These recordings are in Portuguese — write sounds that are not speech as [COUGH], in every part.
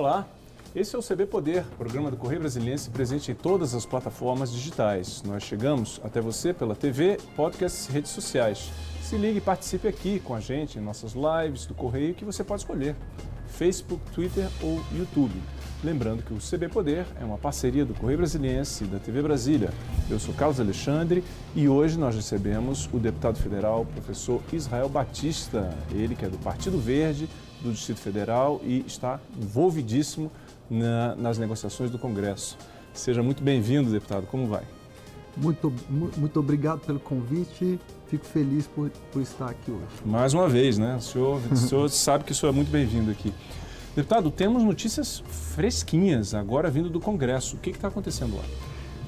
Olá, esse é o CB Poder, programa do Correio Brasiliense presente em todas as plataformas digitais. Nós chegamos até você pela TV, podcasts e redes sociais. Se ligue e participe aqui com a gente em nossas lives do Correio que você pode escolher: Facebook, Twitter ou YouTube. Lembrando que o CB Poder é uma parceria do Correio Brasiliense e da TV Brasília. Eu sou Carlos Alexandre e hoje nós recebemos o deputado federal, professor Israel Batista, ele que é do Partido Verde do Distrito Federal e está envolvidíssimo na, nas negociações do Congresso. Seja muito bem-vindo, deputado. Como vai? Muito, muito obrigado pelo convite. Fico feliz por, por estar aqui hoje. Mais uma vez, né? O senhor, o senhor [LAUGHS] sabe que o senhor é muito bem-vindo aqui. Deputado, temos notícias fresquinhas agora vindo do Congresso. O que está acontecendo lá?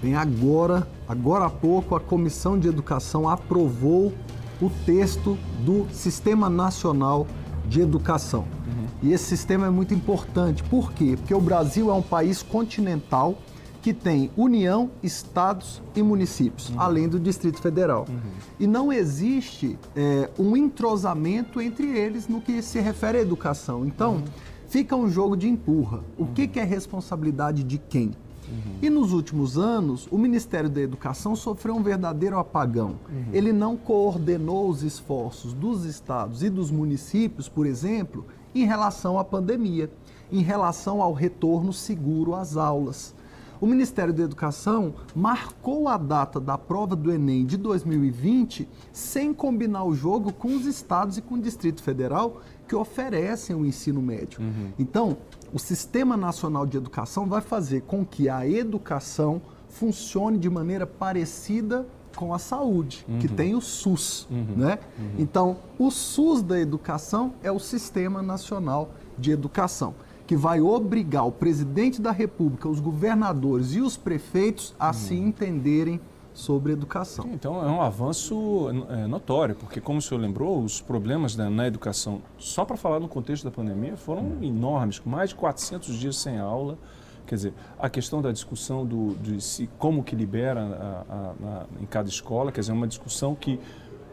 Bem, agora, agora há pouco, a Comissão de Educação aprovou o texto do Sistema Nacional de Educação. Uhum. E esse sistema é muito importante. Por quê? Porque o Brasil é um país continental que tem União, estados e municípios, uhum. além do Distrito Federal. Uhum. E não existe é, um entrosamento entre eles no que se refere à educação. Então, uhum fica um jogo de empurra. O que, que é responsabilidade de quem? Uhum. E nos últimos anos, o Ministério da Educação sofreu um verdadeiro apagão. Uhum. Ele não coordenou os esforços dos estados e dos municípios, por exemplo, em relação à pandemia, em relação ao retorno seguro às aulas. O Ministério da Educação marcou a data da prova do Enem de 2020 sem combinar o jogo com os estados e com o Distrito Federal, que oferecem o ensino médio. Uhum. Então, o Sistema Nacional de Educação vai fazer com que a educação funcione de maneira parecida com a saúde, uhum. que tem o SUS, uhum. né? Uhum. Então, o SUS da educação é o Sistema Nacional de Educação, que vai obrigar o presidente da República, os governadores e os prefeitos a se uhum. entenderem sobre educação. Então é um avanço é, notório, porque como o senhor lembrou, os problemas na, educação, só para falar no contexto da pandemia, foram hum. enormes, com mais de 400 dias sem aula. Quer dizer, a questão da discussão do, de se, como que libera a, a, a, em cada escola, quer dizer, uma discussão que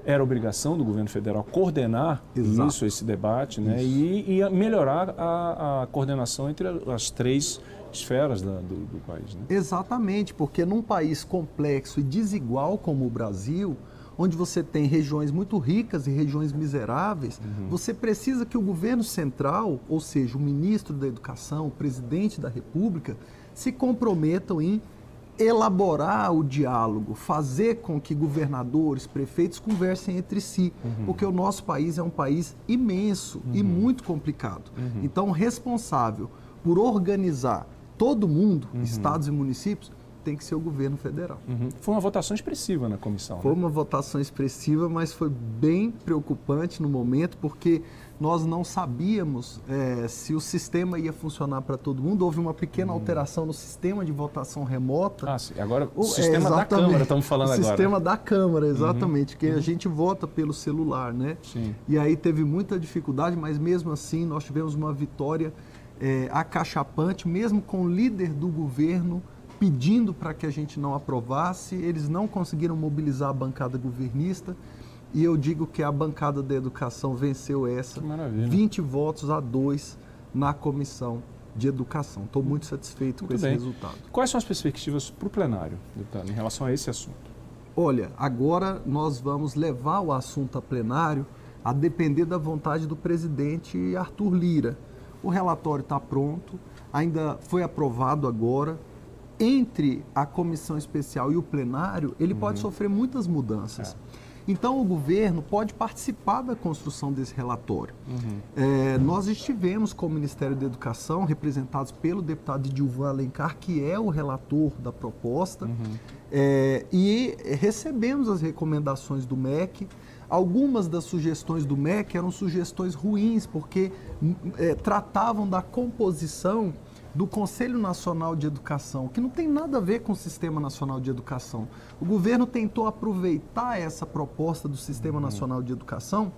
era obrigação do governo federal coordenar Exato. isso, esse debate, né? E, e melhorar a, a coordenação entre as três esferas da, do, do, país. Né? Exatamente, porque num país complexo e desigual como o Brasil, onde você tem regiões muito ricas e regiões miseráveis, uhum. você precisa que o governo central, ou seja, o ministro da Educação, o presidente da República, se comprometam em elaborar o diálogo, fazer com que governadores, prefeitos conversem entre si, uhum. porque o nosso país é um país imenso uhum. e muito complicado. Uhum. Então, responsável por organizar todo mundo, uhum. estados e municípios, tem que ser o governo federal. Uhum. Foi uma votação expressiva na comissão. Foi né? uma votação expressiva, mas foi bem preocupante no momento, porque nós não sabíamos é, se o sistema ia funcionar para todo mundo. Houve uma pequena uhum. alteração no sistema de votação remota. Ah, sim. Agora, o sistema é, da Câmara, estamos falando o agora. O sistema da Câmara, uhum. exatamente, uhum. que a gente vota pelo celular, né? Sim. E aí teve muita dificuldade, mas mesmo assim nós tivemos uma vitória é, acachapante, mesmo com o líder do governo pedindo para que a gente não aprovasse, eles não conseguiram mobilizar a bancada governista. E eu digo que a bancada da educação venceu essa. 20 votos a 2 na comissão de educação. Estou muito satisfeito muito com bem. esse resultado. Quais são as perspectivas para o plenário, deputado, em relação a esse assunto? Olha, agora nós vamos levar o assunto a plenário a depender da vontade do presidente Arthur Lira. O relatório está pronto, ainda foi aprovado agora. Entre a comissão especial e o plenário, ele uhum. pode sofrer muitas mudanças. É. Então, o governo pode participar da construção desse relatório. Uhum. É, nós estivemos com o Ministério da Educação, representados pelo deputado Dilvan Alencar, que é o relator da proposta, uhum. é, e recebemos as recomendações do MEC. Algumas das sugestões do MEC eram sugestões ruins, porque é, tratavam da composição do Conselho Nacional de Educação, que não tem nada a ver com o Sistema Nacional de Educação. O governo tentou aproveitar essa proposta do Sistema uhum. Nacional de Educação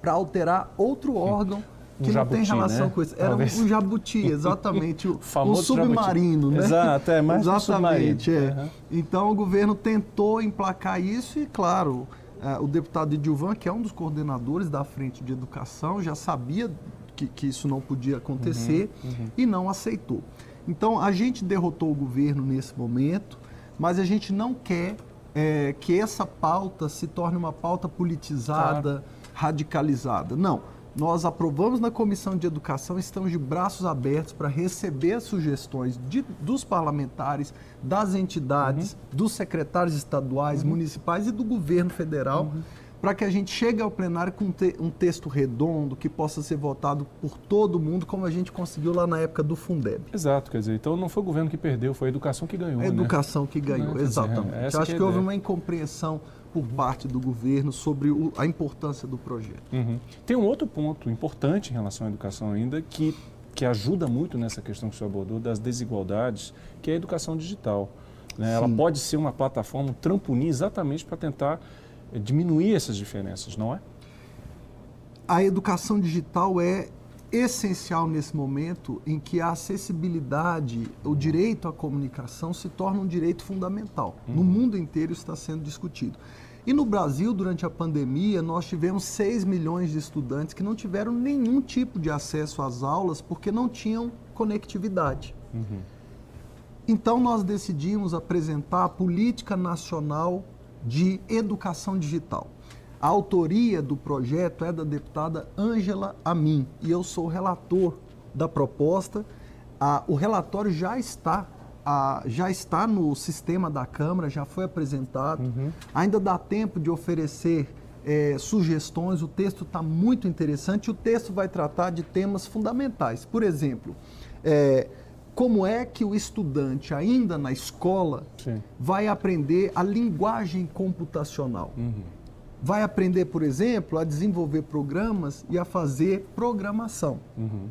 para alterar outro órgão que um não jabuti, tem relação né? com isso. Era Talvez. um jabuti, [LAUGHS] exatamente. O famoso um submarino, jabuti. né? Exato, é mais Exatamente, um é. Uhum. Então o governo tentou emplacar isso e, claro, uh, o deputado Edilvan, que é um dos coordenadores da Frente de Educação, já sabia que, que isso não podia acontecer uhum, uhum. e não aceitou. Então, a gente derrotou o governo nesse momento, mas a gente não quer é, que essa pauta se torne uma pauta politizada, claro. radicalizada. Não. Nós aprovamos na Comissão de Educação, estamos de braços abertos para receber as sugestões de, dos parlamentares, das entidades, uhum. dos secretários estaduais, uhum. municipais e do governo federal. Para que a gente chegue ao plenário com um texto redondo que possa ser votado por todo mundo, como a gente conseguiu lá na época do Fundeb. Exato, quer dizer, então não foi o governo que perdeu, foi a educação que ganhou. A né? educação né? que ganhou, exatamente. Dizer, acho que, que houve uma incompreensão por parte do governo sobre o, a importância do projeto. Uhum. Tem um outro ponto importante em relação à educação ainda que, que ajuda muito nessa questão que o senhor abordou das desigualdades, que é a educação digital. Né? Ela pode ser uma plataforma, um trampolim exatamente para tentar é diminuir essas diferenças, não é? A educação digital é essencial nesse momento em que a acessibilidade, o direito à comunicação se torna um direito fundamental. Uhum. No mundo inteiro está sendo discutido. E no Brasil, durante a pandemia, nós tivemos 6 milhões de estudantes que não tiveram nenhum tipo de acesso às aulas porque não tinham conectividade. Uhum. Então, nós decidimos apresentar a Política Nacional de Educação Digital. A autoria do projeto é da deputada Ângela Amin e eu sou relator da proposta. Ah, o relatório já está ah, já está no sistema da Câmara, já foi apresentado. Uhum. Ainda dá tempo de oferecer é, sugestões. O texto está muito interessante. O texto vai tratar de temas fundamentais. Por exemplo, é, como é que o estudante, ainda na escola, Sim. vai aprender a linguagem computacional. Uhum. Vai aprender, por exemplo, a desenvolver programas e a fazer programação. Uhum.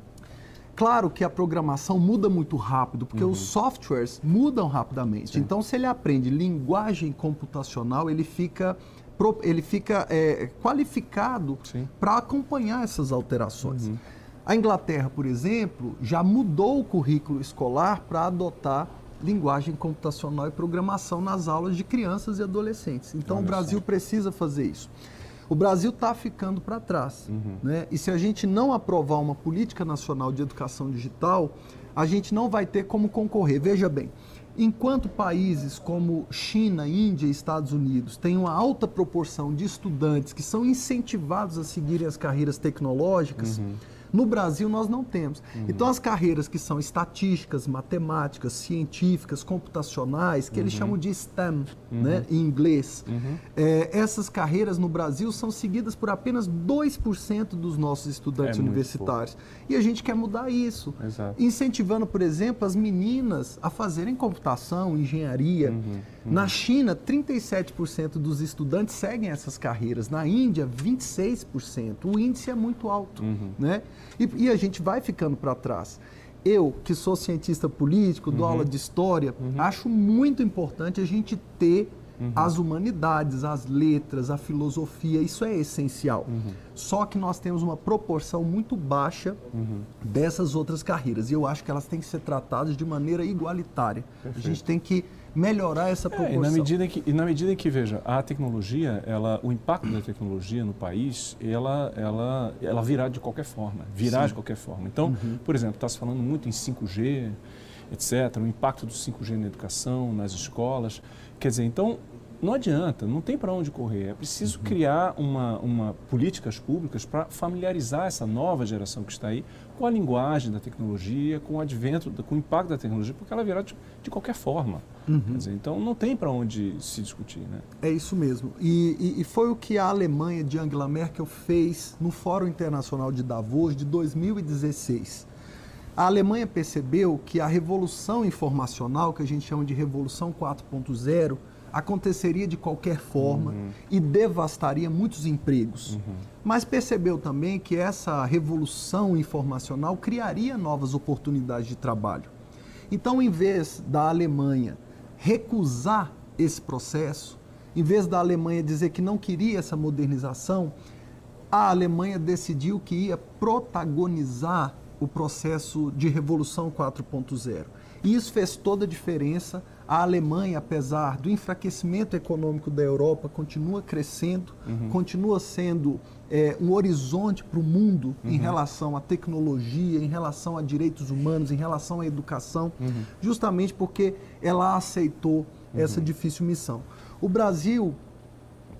Claro que a programação muda muito rápido, porque uhum. os softwares mudam rapidamente. Sim. Então, se ele aprende linguagem computacional, ele fica, ele fica é, qualificado para acompanhar essas alterações. A Inglaterra, por exemplo, já mudou o currículo escolar para adotar linguagem computacional e programação nas aulas de crianças e adolescentes. Então, Olha o Brasil precisa fazer isso. O Brasil está ficando para trás. Uhum. Né? E se a gente não aprovar uma política nacional de educação digital, a gente não vai ter como concorrer. Veja bem, enquanto países como China, Índia e Estados Unidos têm uma alta proporção de estudantes que são incentivados a seguirem as carreiras tecnológicas, uhum no Brasil, nós não temos. Uhum. Então, as carreiras que são estatísticas, matemáticas, científicas, computacionais, que uhum. eles chamam de STEM, uhum. né, em inglês, uhum. é, essas carreiras no Brasil são seguidas por apenas 2% dos nossos estudantes é universitários. E a gente quer mudar isso. Exato. Incentivando, por exemplo, as meninas a fazerem computação, engenharia. Uhum. Uhum. Na China, 37% dos estudantes seguem essas carreiras. Na Índia, 26%. O índice é muito alto. Né? E, e a gente vai ficando para trás. Eu, que sou cientista político, dou uhum. aula de história, uhum. acho muito importante a gente ter uhum. as humanidades, as letras, a filosofia, isso é essencial. Uhum. Só que nós temos uma proporção muito baixa uhum. dessas outras carreiras. E eu acho que elas têm que ser tratadas de maneira igualitária. Perfeito. A gente tem que melhorar essa proporção. É, e, na medida que, e na medida que, veja, a tecnologia, ela, o impacto da tecnologia no país, ela, ela, ela virá de qualquer forma, virá Sim. de qualquer forma. Então, uhum. por exemplo, está se falando muito em 5G, etc., o impacto do 5G na educação, nas escolas. Quer dizer, então, não adianta, não tem para onde correr. É preciso uhum. criar uma, uma políticas públicas para familiarizar essa nova geração que está aí com a linguagem da tecnologia, com o advento, com o impacto da tecnologia, porque ela virá de, de qualquer forma. Uhum. Dizer, então não tem para onde se discutir. Né? É isso mesmo. E, e, e, foi o que a Alemanha de Angela Merkel fez no Fórum Internacional de Davos de 2016. A Alemanha percebeu que a revolução informacional, que a gente chama de revolução 4.0, aconteceria de qualquer forma uhum. e devastaria muitos empregos. Uhum. Mas percebeu também que essa revolução informacional criaria novas oportunidades de trabalho. Então, em vez da Alemanha recusar esse processo, em vez da Alemanha dizer que não queria essa modernização, a Alemanha decidiu que ia protagonizar o processo de Revolução 4.0. E isso fez toda a diferença A Alemanha, apesar do enfraquecimento econômico da Europa, continua crescendo, uhum. continua sendo é, um horizonte para o mundo uhum. em relação à tecnologia, em relação a direitos humanos, em relação à educação, uhum. justamente porque ela aceitou essa uhum. difícil missão. O Brasil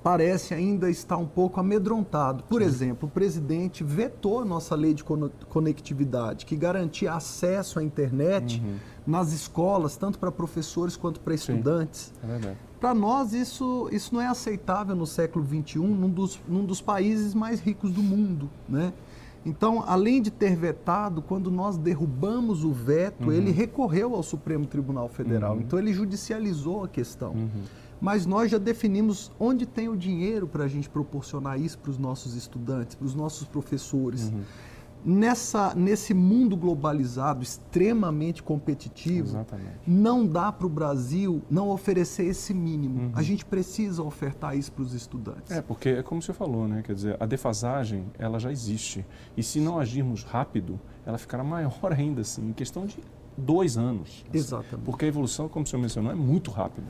parece ainda estar um pouco amedrontado. Por Sim. exemplo, o presidente vetou a nossa lei de conectividade, que garantia acesso à internet uhum. nas escolas, tanto para professores quanto para estudantes. É para nós, isso, isso não é aceitável no século XXI, num dos, num dos países mais ricos do mundo. Né? Então, além de ter vetado, quando nós derrubamos o veto, uhum. ele recorreu ao Supremo Tribunal Federal. Uhum. Então, ele judicializou a questão. Mas nós já definimos onde tem o dinheiro para a gente proporcionar isso para os nossos estudantes, para os nossos professores. Uhum. Nessa, nesse mundo globalizado, extremamente competitivo, Exatamente. não dá para o Brasil não oferecer esse mínimo. Uhum. A gente precisa ofertar isso para os estudantes. É, porque é como você falou, né? Quer dizer, a defasagem, ela já existe. E se não agirmos rápido, ela ficará maior [LAUGHS] ainda, assim, em questão de dois anos. Assim, Exatamente. Porque a evolução, como o senhor mencionou, é muito rápida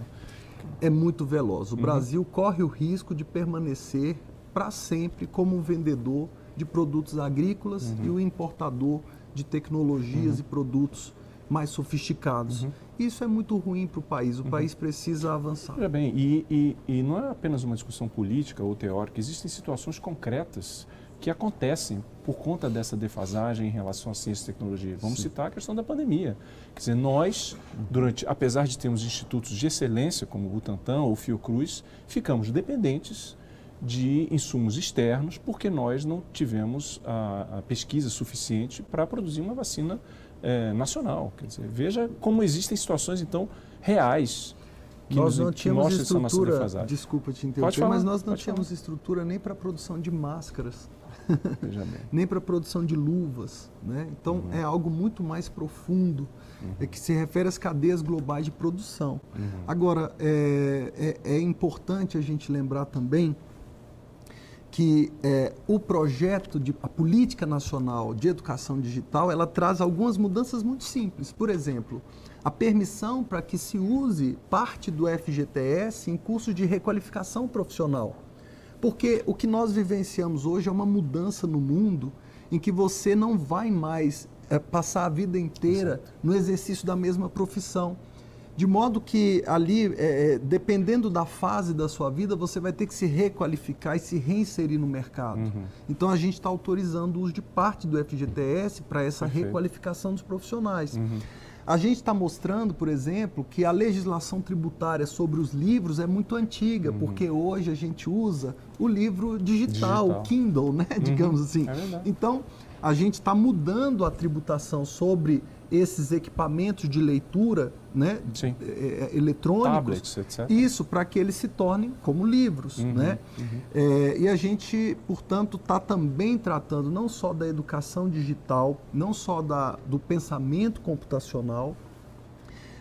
é muito veloz. O uhum. Brasil corre o risco de permanecer para sempre como um vendedor de produtos agrícolas uhum. e o importador de tecnologias uhum. e produtos mais sofisticados. Uhum. Isso é muito ruim para o país. O uhum. país precisa avançar. Olha bem, e, e, e não é apenas uma discussão política ou teórica, existem situações concretas que acontecem por conta dessa defasagem em relação à ciência e tecnologia. Vamos Sim. citar a questão da pandemia. Quer dizer, nós, durante, apesar de termos institutos de excelência como o Butantan ou o Fiocruz, ficamos dependentes de insumos externos porque nós não tivemos a, a pesquisa suficiente para produzir uma vacina é, nacional. Quer dizer, veja como existem situações, então, reais que nós nos, não tínhamos estrutura, desculpa te interromper, mas nós não tínhamos falar. estrutura nem para a produção de máscaras. [LAUGHS] nem para a produção de luvas. Né? Então uhum. é algo muito mais profundo, uhum. é que se refere às cadeias globais de produção. Uhum. Agora, é, é, é, importante a gente lembrar também que é, o projeto de a política nacional de educação digital ela traz algumas mudanças muito simples. Por exemplo, a permissão para que se use parte do FGTS em cursos de requalificação profissional. Porque o que nós vivenciamos hoje é uma mudança no mundo em que você não vai mais é, passar a vida inteira Exato. no exercício da mesma profissão. De modo que ali, é, dependendo da fase da sua vida, você vai ter que se requalificar e se reinserir no mercado. Uhum. Então a gente está autorizando o uso de parte do FGTS para essa Perfeito. requalificação dos profissionais. Uhum. A gente está mostrando, por exemplo, que a legislação tributária sobre os livros é muito antiga, uhum. porque hoje a gente usa o livro digital, digital. o Kindle, né? [LAUGHS] Uhum. Digamos assim. É então, a gente está mudando a tributação sobre esses equipamentos de leitura né, Sim. É, é, eletrônicos. Tablets, etc. Isso, para que eles se tornem como livros. Uhum, né? Uhum. É, e a gente, portanto, está também tratando não só da educação digital, não só da, do pensamento computacional,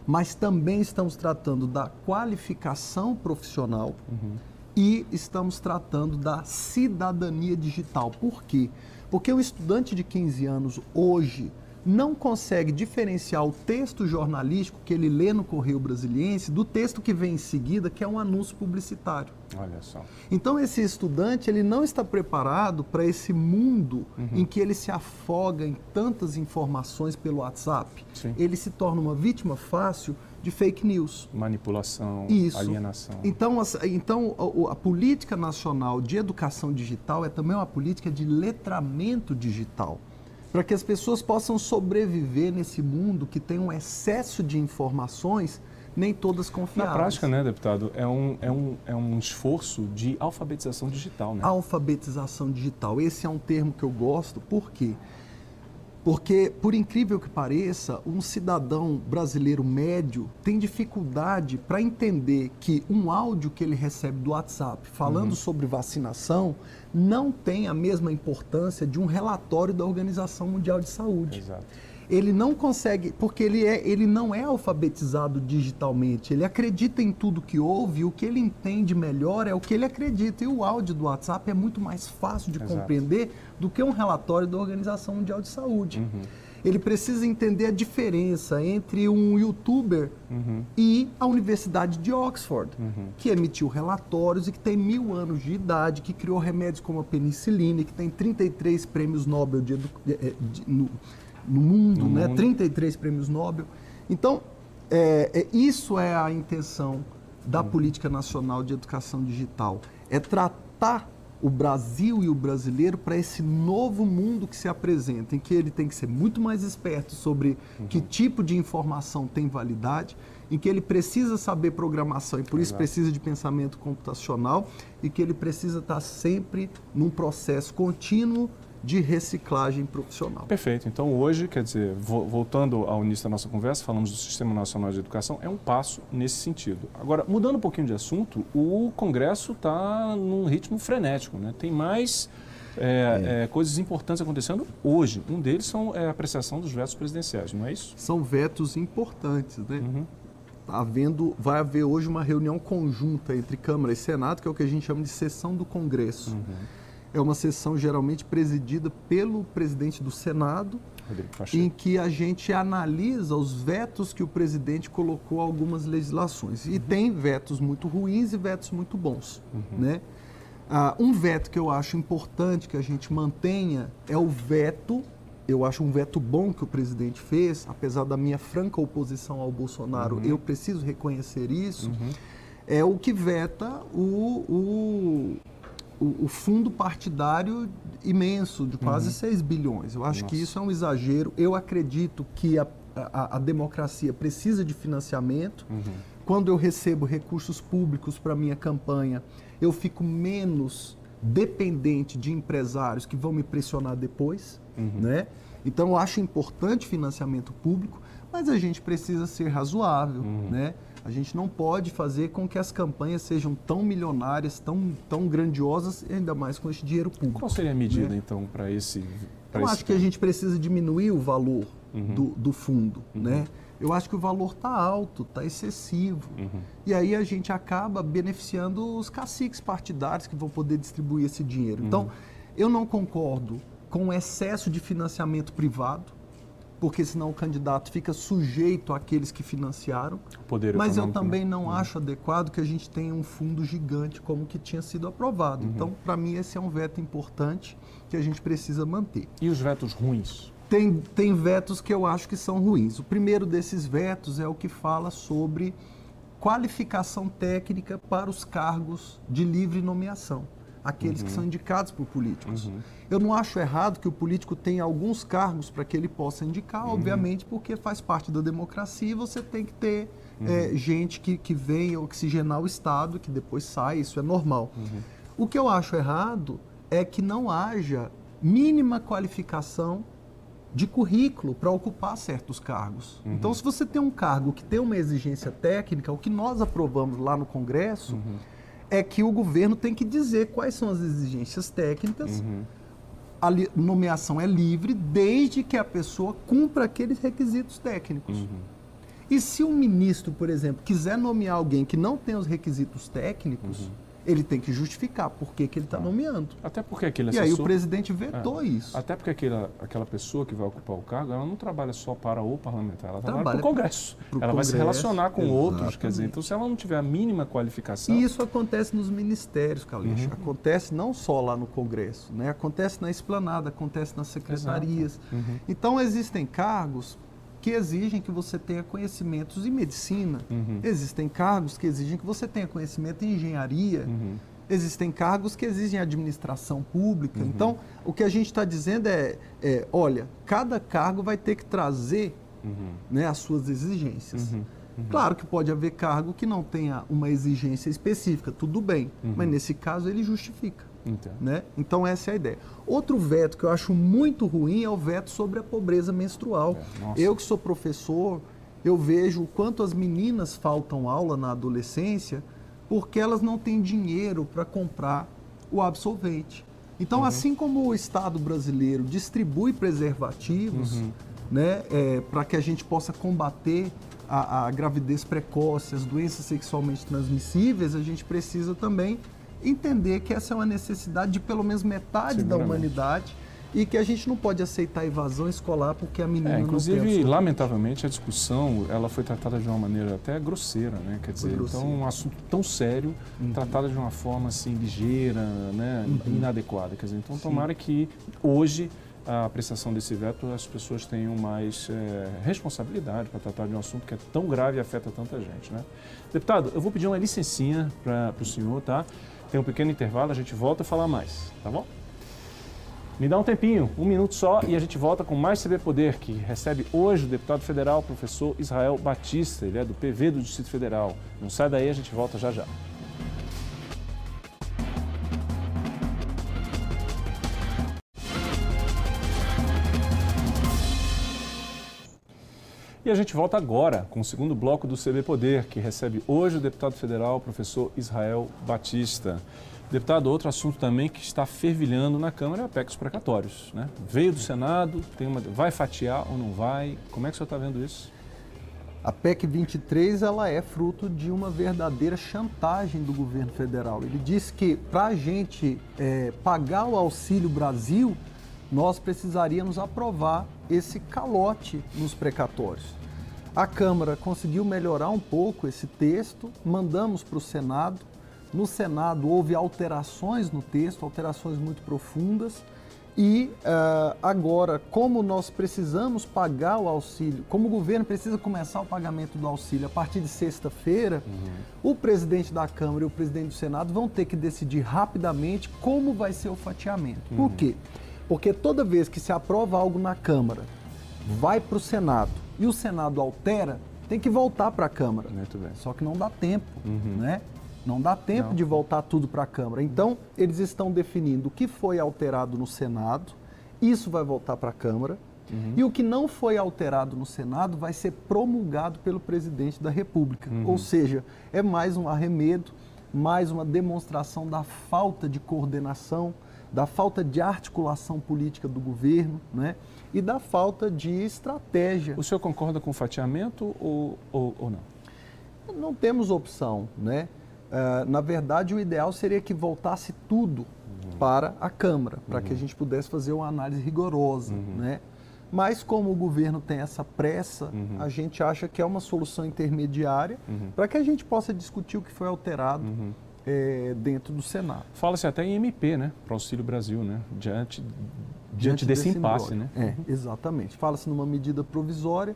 mas também estamos tratando da qualificação profissional uhum. e estamos tratando da cidadania digital. Por quê? Porque o estudante de 15 anos hoje não consegue diferenciar o texto jornalístico que ele lê no Correio Brasiliense do texto que vem em seguida, que é um anúncio publicitário. Olha só. Então esse estudante ele não está preparado para esse mundo uhum. em que ele se afoga em tantas informações pelo WhatsApp. Sim. Ele se torna uma vítima fácil de fake news. Manipulação, Isso. alienação. Então, a, então a, a, política nacional de educação digital é também uma política de letramento digital para que as pessoas possam sobreviver nesse mundo que tem um excesso de informações, nem todas confiáveis. Na prática, né, deputado, é um, é um, é um esforço de alfabetização digital, né? Alfabetização digital. Esse é um termo que eu gosto, por quê? Porque porque, por incrível que pareça, um cidadão brasileiro médio tem dificuldade para entender que um áudio que ele recebe do WhatsApp falando uhum. sobre vacinação não tem a mesma importância de um relatório da Organização Mundial de Saúde. Exato ele não consegue, porque ele, é, ele não é alfabetizado digitalmente, ele acredita em tudo que ouve, o que ele entende melhor é o que ele acredita. E o áudio do WhatsApp é muito mais fácil de Exato. compreender do que um relatório da Organização Mundial de Saúde. Uhum. ele precisa entender a diferença entre um youtuber uhum. e a Universidade de Oxford, uhum. que emitiu relatórios e que tem mil anos de idade, que criou remédios como a penicilina, que tem 33 prêmios Nobel de, de, de, no, no, mundo, no né? Mundo. 33 prêmios Nobel. Então, é, é, isso é a intenção da uhum. Política Nacional de Educação Digital. É tratar o Brasil e o brasileiro para esse novo mundo que se apresenta, em que ele tem que ser muito mais esperto sobre uhum. que tipo de informação tem validade, em que ele precisa saber programação e por isso precisa de pensamento computacional e que ele precisa estar sempre num processo contínuo de reciclagem profissional. Perfeito. Então, hoje, quer dizer, voltando ao início da nossa conversa, falamos do Sistema Nacional de Educação, é um passo nesse sentido. Agora, mudando um pouquinho de assunto, o Congresso está num ritmo frenético, né? Tem mais é, é. É, coisas importantes acontecendo hoje. Um deles são é, a apreciação dos vetos presidenciais, não é isso? São vetos importantes, né? Uhum. Tá havendo, vai haver hoje uma reunião conjunta entre Câmara e Senado, que é o que a gente chama de sessão do Congresso. Uhum é uma sessão geralmente presidida pelo presidente do Senado, em que a gente analisa os vetos que o presidente colocou a algumas legislações. E uhum. tem vetos muito ruins e vetos muito bons. Uhum. Né? Ah, um veto que eu acho importante que a gente mantenha é o veto, eu acho um veto bom que o presidente fez, apesar da minha franca oposição ao Bolsonaro, uhum. eu preciso reconhecer isso, uhum. é o que veta o, o o, o, fundo partidário imenso, de quase uhum. 6 bilhões. Eu acho Nossa. que isso é um exagero. Eu acredito que a, a, a democracia precisa de financiamento. Uhum. Quando eu recebo recursos públicos para minha campanha, eu fico menos dependente de empresários que vão me pressionar depois, uhum. né? Então eu acho importante financiamento público, mas a gente precisa ser razoável, uhum. né? A gente não pode fazer com que as campanhas sejam tão milionárias, tão, tão grandiosas, ainda mais com esse dinheiro público. Qual seria a medida, né? então, para esse. Pra Eu esse acho que a gente precisa diminuir o valor uhum. do, do, fundo, uhum. né? Eu acho que o valor está alto, está excessivo. Uhum. E aí a gente acaba beneficiando os caciques partidários que vão poder distribuir esse dinheiro. Então, uhum. eu não concordo com o excesso de financiamento privado porque senão o candidato fica sujeito àqueles que financiaram. Poder Mas eu também não hum. acho adequado que a gente tenha um fundo gigante como que tinha sido aprovado. Uhum. Então, para mim, esse é um veto importante que a gente precisa manter. E os vetos ruins? Tem, tem vetos que eu acho que são ruins. O primeiro desses vetos é o que fala sobre qualificação técnica para os cargos de livre nomeação aqueles uhum. que são indicados por políticos. Uhum. Eu não acho errado que o político tenha alguns cargos para que ele possa indicar, uhum. obviamente, porque faz parte da democracia e você tem que ter é, gente que, que vem oxigenar o Estado, que depois sai, isso é normal. Uhum. O que eu acho errado é que não haja mínima qualificação de currículo para ocupar certos cargos. Uhum. Então, se você tem um cargo que tem uma exigência técnica, o que nós aprovamos lá no Congresso uhum é que o governo tem que dizer quais são as exigências técnicas. Uhum. A nomeação é livre desde que a pessoa cumpra aqueles requisitos técnicos. Uhum. E se um ministro, por exemplo, quiser nomear alguém que não tem os requisitos técnicos, uhum ele tem que justificar por que, que ele está ah. nomeando. Até porque aquele assessor... E aí o presidente vetou é. isso. Até porque aquela, aquela pessoa que vai ocupar o cargo, ela não trabalha só para o parlamentar, ela trabalha, para o Congresso. Ela Congresso, vai se relacionar com exatamente. outros, quer dizer, então se ela não tiver a mínima qualificação... E isso acontece nos ministérios, Calixto. Uhum. Acontece não só lá no Congresso, né? acontece na esplanada, acontece nas secretarias. Uhum. Então existem cargos que exigem que você tenha conhecimentos em medicina, uhum. existem cargos que exigem que você tenha conhecimento em engenharia, uhum. existem cargos que exigem administração pública. Uhum. Então, o que a gente está dizendo é, é, olha, cada cargo vai ter que trazer uhum. né, as suas exigências. Uhum. Uhum. Claro que pode haver cargo que não tenha uma exigência específica, tudo bem, mas nesse caso ele justifica. Né? Então essa é a ideia. Outro veto que eu acho muito ruim é o veto sobre a pobreza menstrual. É, eu que sou professor, eu vejo o quanto as meninas faltam aula na adolescência porque elas não têm dinheiro para comprar o absolvente. Então, uhum. assim como o Estado brasileiro distribui preservativos uhum. né, é, para que a gente possa combater a, a gravidez precoce, as doenças sexualmente transmissíveis, a gente precisa também entender que essa é uma necessidade de pelo menos metade da humanidade e que a gente não pode aceitar evasão escolar porque a menina é, inclusive, não tem lamentavelmente, a discussão ela foi tratada de uma maneira até grosseira, né? Quer dizer, então um assunto tão sério uhum. tratado de uma forma assim ligeira, né? Uhum. Inadequada. Quer dizer, então tomara que hoje a apreciação desse veto as pessoas tenham mais é, responsabilidade para tratar de um assunto que é tão grave e afeta tanta gente, né? Deputado, eu vou pedir uma licencinha para o senhor, tá? Tem um pequeno intervalo, a gente volta a falar mais, tá bom? Me dá um tempinho, um minuto só, e a gente volta com mais CB Poder, que recebe hoje o deputado federal, professor Israel Batista. Ele é do PV do Distrito Federal. Não sai daí, a gente volta já já. E a gente volta agora com o segundo bloco do CB Poder, que recebe hoje o deputado federal, professor Israel Batista. Deputado, outro assunto também que está fervilhando na Câmara é a PEC dos precatórios. Né? Veio do Senado, tem uma, vai fatiar ou não vai? Como é que o senhor está vendo isso? A PEC 23 ela é fruto de uma verdadeira chantagem do governo federal. Ele disse que para a gente é, pagar o Auxílio Brasil, nós precisaríamos aprovar esse calote nos precatórios. A Câmara conseguiu melhorar um pouco esse texto, mandamos para o Senado, no Senado houve alterações no texto, alterações muito profundas. E uh, agora, como nós precisamos pagar o auxílio, como o governo precisa começar o pagamento do auxílio a partir de sexta-feira, uhum. o presidente da Câmara e o presidente do Senado vão ter que decidir rapidamente como vai ser o fatiamento. Uhum. Por quê? Porque toda vez que se aprova algo na Câmara, vai para o Senado e o Senado altera, tem que voltar para a Câmara. Só que não dá tempo, uhum. né? Não dá tempo Não. de voltar tudo para a Câmara. Então, eles estão definindo o que foi alterado no Senado, isso vai voltar para a Câmara, uhum. e o que não foi alterado no Senado vai ser promulgado pelo presidente da República. Uhum. Ou seja, é mais um arremedo, mais uma demonstração da falta de coordenação, da falta de articulação política do governo, né? E da falta de estratégia. O senhor concorda com o fatiamento ou, ou, ou não? Não temos opção, né? Uh, na verdade, o ideal seria que voltasse tudo uhum. para a Câmara, para uhum. que a uhum. gente pudesse fazer uma análise rigorosa, uhum. né? Mas como o governo tem essa pressa, uhum. a gente acha que é uma solução intermediária uhum. para que a gente possa discutir o que foi alterado é, dentro do Senado. Fala-se até em MP, né? Para Auxílio Brasil, né? Diante, diante, diante desse, desse impasse, né? É, exatamente. Fala-se numa medida provisória.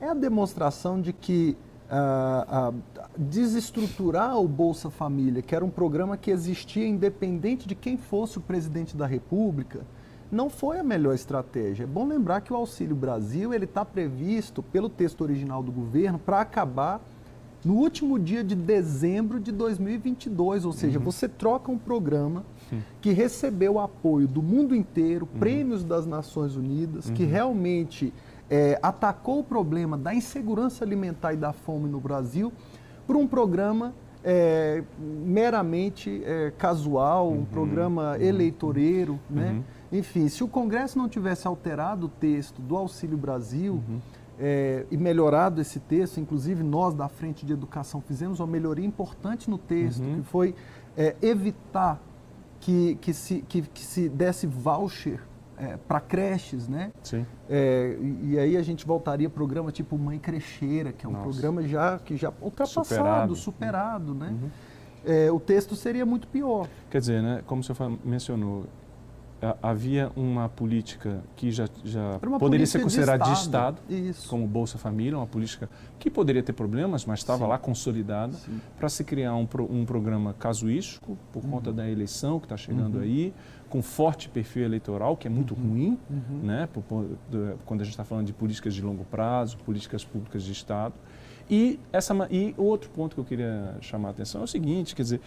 É a demonstração de que uh, uh, desestruturar o Bolsa Família, que era um programa que existia independente de quem fosse o presidente da República, não foi a melhor estratégia. É bom lembrar que o Auxílio Brasil ele está previsto pelo texto original do governo para acabar no último dia de dezembro de 2022, ou seja, uhum. você troca um programa que recebeu apoio do mundo inteiro, uhum. prêmios das Nações Unidas, que uhum. realmente é, atacou o problema da insegurança alimentar e da fome no Brasil por um programa é, meramente é, casual, uhum, um programa uhum, eleitoreiro, né? Uhum. Enfim, se o Congresso não tivesse alterado o texto do Auxílio Brasil uhum. É, e melhorado esse texto, inclusive nós da Frente de Educação fizemos uma melhoria importante no texto, uhum. que foi é, evitar que, que, se, que, que se desse voucher é, para creches, né? Sim. É, e, e, aí a gente voltaria a programa tipo Mãe Crecheira, que é um Nossa. programa já que já ultrapassado, superado, superado né? Uhum. É, o texto seria muito pior. Quer dizer, né? Como o senhor mencionou, havia uma política que já, já poderia ser considerada de Estado, de Estado como Bolsa Família, uma política que poderia ter problemas, mas estava Sim. lá consolidada, para se criar um, um programa casuístico, por uhum. conta da eleição que está chegando uhum. aí, com forte perfil eleitoral, que é muito uhum. ruim, uhum. né, por, quando a gente está falando de políticas de longo prazo, políticas públicas de Estado. E, essa, e outro ponto que eu queria chamar a atenção é o seguinte, quer dizer,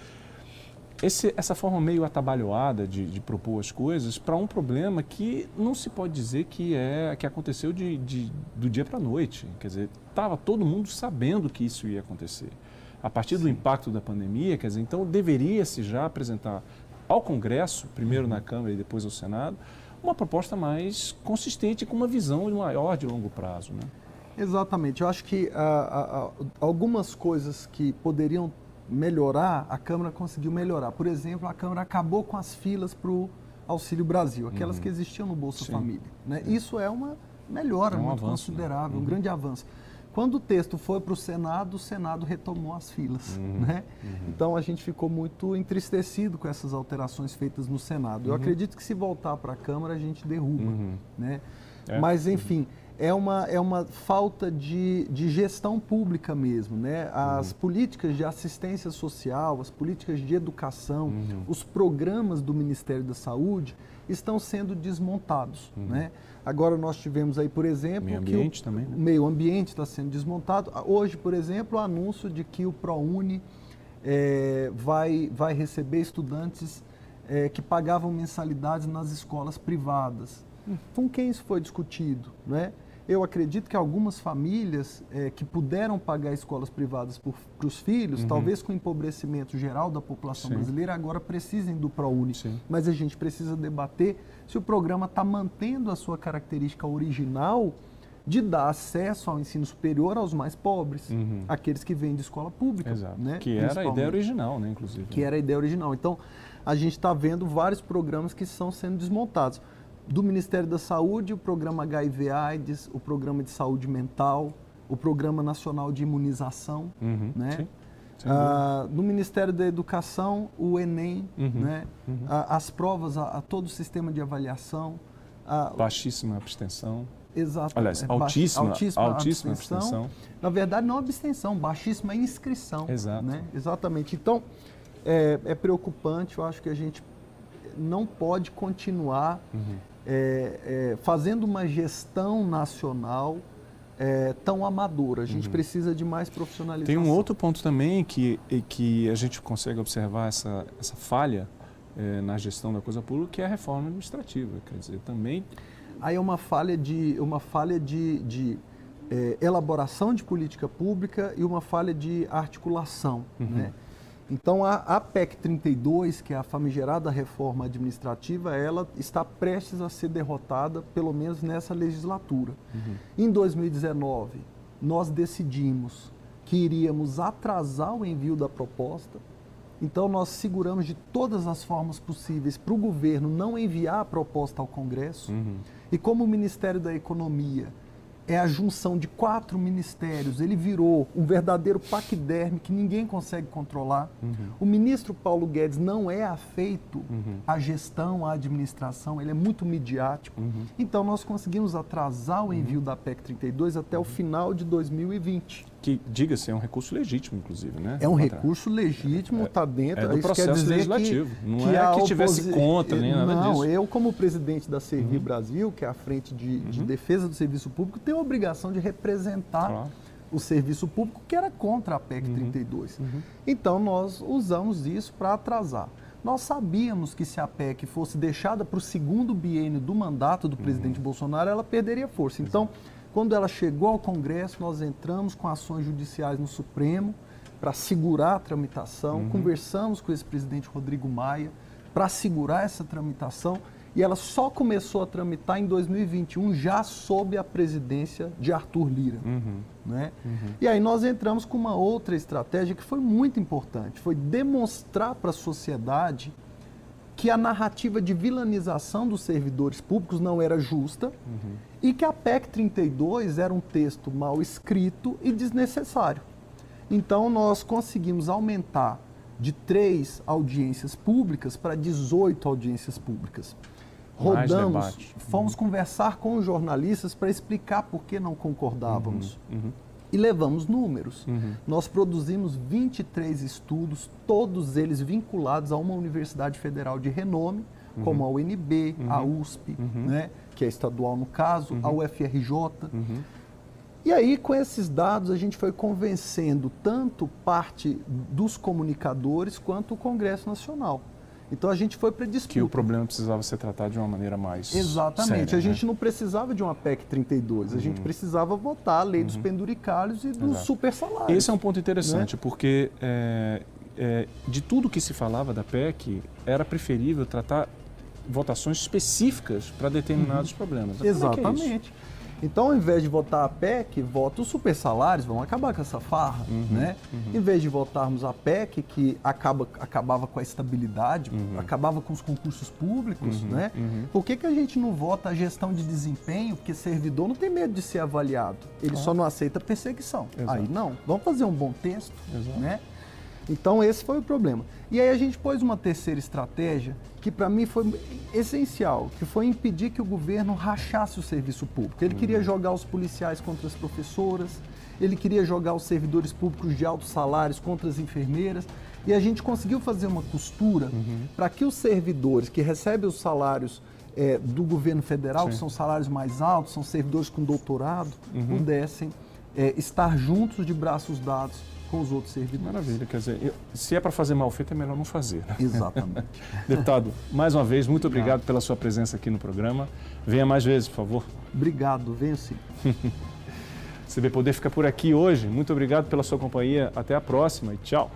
esse, essa forma meio atabalhoada de, de propor as coisas para um problema que não se pode dizer que é que aconteceu de, de do dia para a noite. Quer dizer, estava todo mundo sabendo que isso ia acontecer. A partir Sim. do impacto da pandemia, quer dizer, então deveria-se já apresentar ao Congresso, primeiro uhum. na Câmara e depois ao Senado, uma proposta mais consistente com uma visão maior de longo prazo. Né? Exatamente. Eu acho que uh, uh, algumas coisas que poderiam melhorar, a Câmara conseguiu melhorar. Por exemplo, a Câmara acabou com as filas para o Auxílio Brasil, aquelas Uhum. que existiam no Bolsa Sim. Família. Né? Isso é uma melhora É um muito avanço, né? considerável, Uhum. um grande avanço. Quando o texto foi para o Senado, o Senado retomou as filas. Uhum. Né? Então a gente ficou muito entristecido com essas alterações feitas no Senado. Eu acredito que se voltar para a Câmara a gente derruba. Uhum. Né? É. Mas, enfim, é uma, é uma falta de, de gestão pública mesmo. Né? As políticas de assistência social, as políticas de educação, Uhum. os programas do Ministério da Saúde estão sendo desmontados. Né? Agora nós tivemos aí, por exemplo, Meio que o- ambiente também, né? o meio ambiente está sendo desmontado. Hoje, por exemplo, o anúncio de que o ProUni eh, vai, vai receber estudantes eh, que pagavam mensalidades nas escolas privadas. Com quem isso foi discutido? Né? Eu acredito que algumas famílias eh, que puderam pagar escolas privadas para os filhos, talvez com o empobrecimento geral da população Sim. brasileira, agora precisem do ProUni. Sim. Mas a gente precisa debater se o programa está mantendo a sua característica original de dar acesso ao ensino superior aos mais pobres, Uhum. aqueles que vêm de escola pública. Exato. Né? Que era a ideia original, né, inclusive. Que era a ideia original. Então, a gente está vendo vários programas que estão sendo desmontados. Do Ministério da Saúde, o programa HIV-AIDS, o programa de saúde mental, o Programa Nacional de Imunização, Uhum. né? Sim. Ah, no Ministério da Educação, o Enem, Uhum, né? Ah, as provas, a, a todo o sistema de avaliação. ah, Baixíssima abstenção. exato, Aliás, é, altíssima, altíssima altíssima abstenção. abstenção. Na verdade, não abstenção, baixíssima inscrição. Exato. Né? Exatamente. Então, é, é preocupante, eu acho que a gente não pode continuar Uhum. É, é, fazendo uma gestão nacional é, tão amadora. A gente precisa de mais profissionalização. Uhum. Tem um outro ponto também que, que a gente consegue observar essa, essa falha eh, na gestão da coisa pública, que é a reforma administrativa. Quer dizer, também Aí é uma falha de, uma falha de, de, eh, elaboração de política pública e uma falha de articulação. Uhum. Né? Então a, a PEC 32, que é a famigerada reforma administrativa, ela está prestes a ser derrotada, pelo menos nessa legislatura. Uhum. Em 2019, nós decidimos que iríamos atrasar o envio da proposta. Então, nós seguramos de todas as formas possíveis para o governo não enviar a proposta ao Congresso. Uhum. E como o Ministério da Economia é a junção de quatro ministérios, ele virou um verdadeiro paquiderme que ninguém consegue controlar. O ministro Paulo Guedes não é afeito à gestão, à administração, ele é muito midiático. Então nós conseguimos atrasar o envio da PEC 32 até o final de 2020. Que, diga-se, é um recurso legítimo, inclusive, né? É um Contra- recurso legítimo, está dentro. é do processo legislativo, Que, não que é que tivesse oposi- contra, nem nada não, disso. Uhum. eu como presidente da Servir Brasil, que é a frente de, de defesa do serviço público, tenho a obrigação de representar Claro. o serviço público que era contra a PEC Uhum. 32. Então nós usamos isso para atrasar. Nós sabíamos que se a PEC fosse deixada para o segundo biênio do mandato do presidente Uhum. Bolsonaro, ela perderia força. Então, quando ela chegou ao Congresso, nós entramos com ações judiciais no Supremo para segurar a tramitação, Uhum. conversamos com esse presidente Rodrigo Maia para segurar essa tramitação e ela só começou a tramitar em 2021, já sob a presidência de Arthur Lira. Uhum. Né? E aí nós entramos com uma outra estratégia que foi muito importante, foi demonstrar para a sociedade que a narrativa de vilanização dos servidores públicos não era justa e que a PEC 32 era um texto mal escrito e desnecessário. Então nós conseguimos aumentar de três audiências públicas para 18 audiências públicas. Rodamos, debate. fomos conversar com os jornalistas para explicar por que não concordávamos. Uhum. E levamos números. Uhum. Nós produzimos 23 estudos, todos eles vinculados a uma universidade federal de renome, Uhum. como a UNB, a USP, né, que é estadual no caso, a UFRJ. Uhum. E aí, com esses dados, a gente foi convencendo tanto parte dos comunicadores quanto o Congresso Nacional. Então a gente foi para disputa. Que o problema precisava ser tratado de uma maneira mais Exatamente. séria, a gente né? não precisava de uma PEC 32, a gente precisava votar a lei dos penduricalhos e dos Uhum. Exato. super salários. Esse é um ponto interessante, Né? porque é, é, de tudo que se falava da PEC, era preferível tratar votações específicas para determinados problemas. Como é é? Exatamente. Então, ao invés de votar a PEC, vota os super salários, vamos acabar com essa farra, uhum, né? Uhum. Em vez de votarmos a PEC, que acaba, acabava com a estabilidade, uhum. acabava com os concursos públicos, uhum, né? Uhum. Por que, que a gente não vota a gestão de desempenho? Porque servidor não tem medo de ser avaliado, ele só não aceita perseguição. Exato. Aí não, vamos fazer um bom texto, Exato. né? Então esse foi o problema. E aí a gente pôs uma terceira estratégia que para mim foi essencial, que foi impedir que o governo rachasse o serviço público. Ele queria jogar os policiais contra as professoras, ele queria jogar os servidores públicos de altos salários contra as enfermeiras. E a gente conseguiu fazer uma costura uhum. para que os servidores que recebem os salários é, do governo federal, Sim. que são salários mais altos, são servidores com doutorado, uhum. pudessem é, estar juntos de braços dados com os outros servidores. Maravilha, quer dizer, eu, se é para fazer mal feito, é melhor não fazer. Né? Exatamente. [LAUGHS] Deputado, mais uma vez, muito obrigado, obrigado pela sua presença aqui no programa. Venha mais vezes, por favor. Obrigado, venha sim. [LAUGHS] CB Poder fica por aqui hoje. Muito obrigado pela sua companhia. Até a próxima e tchau.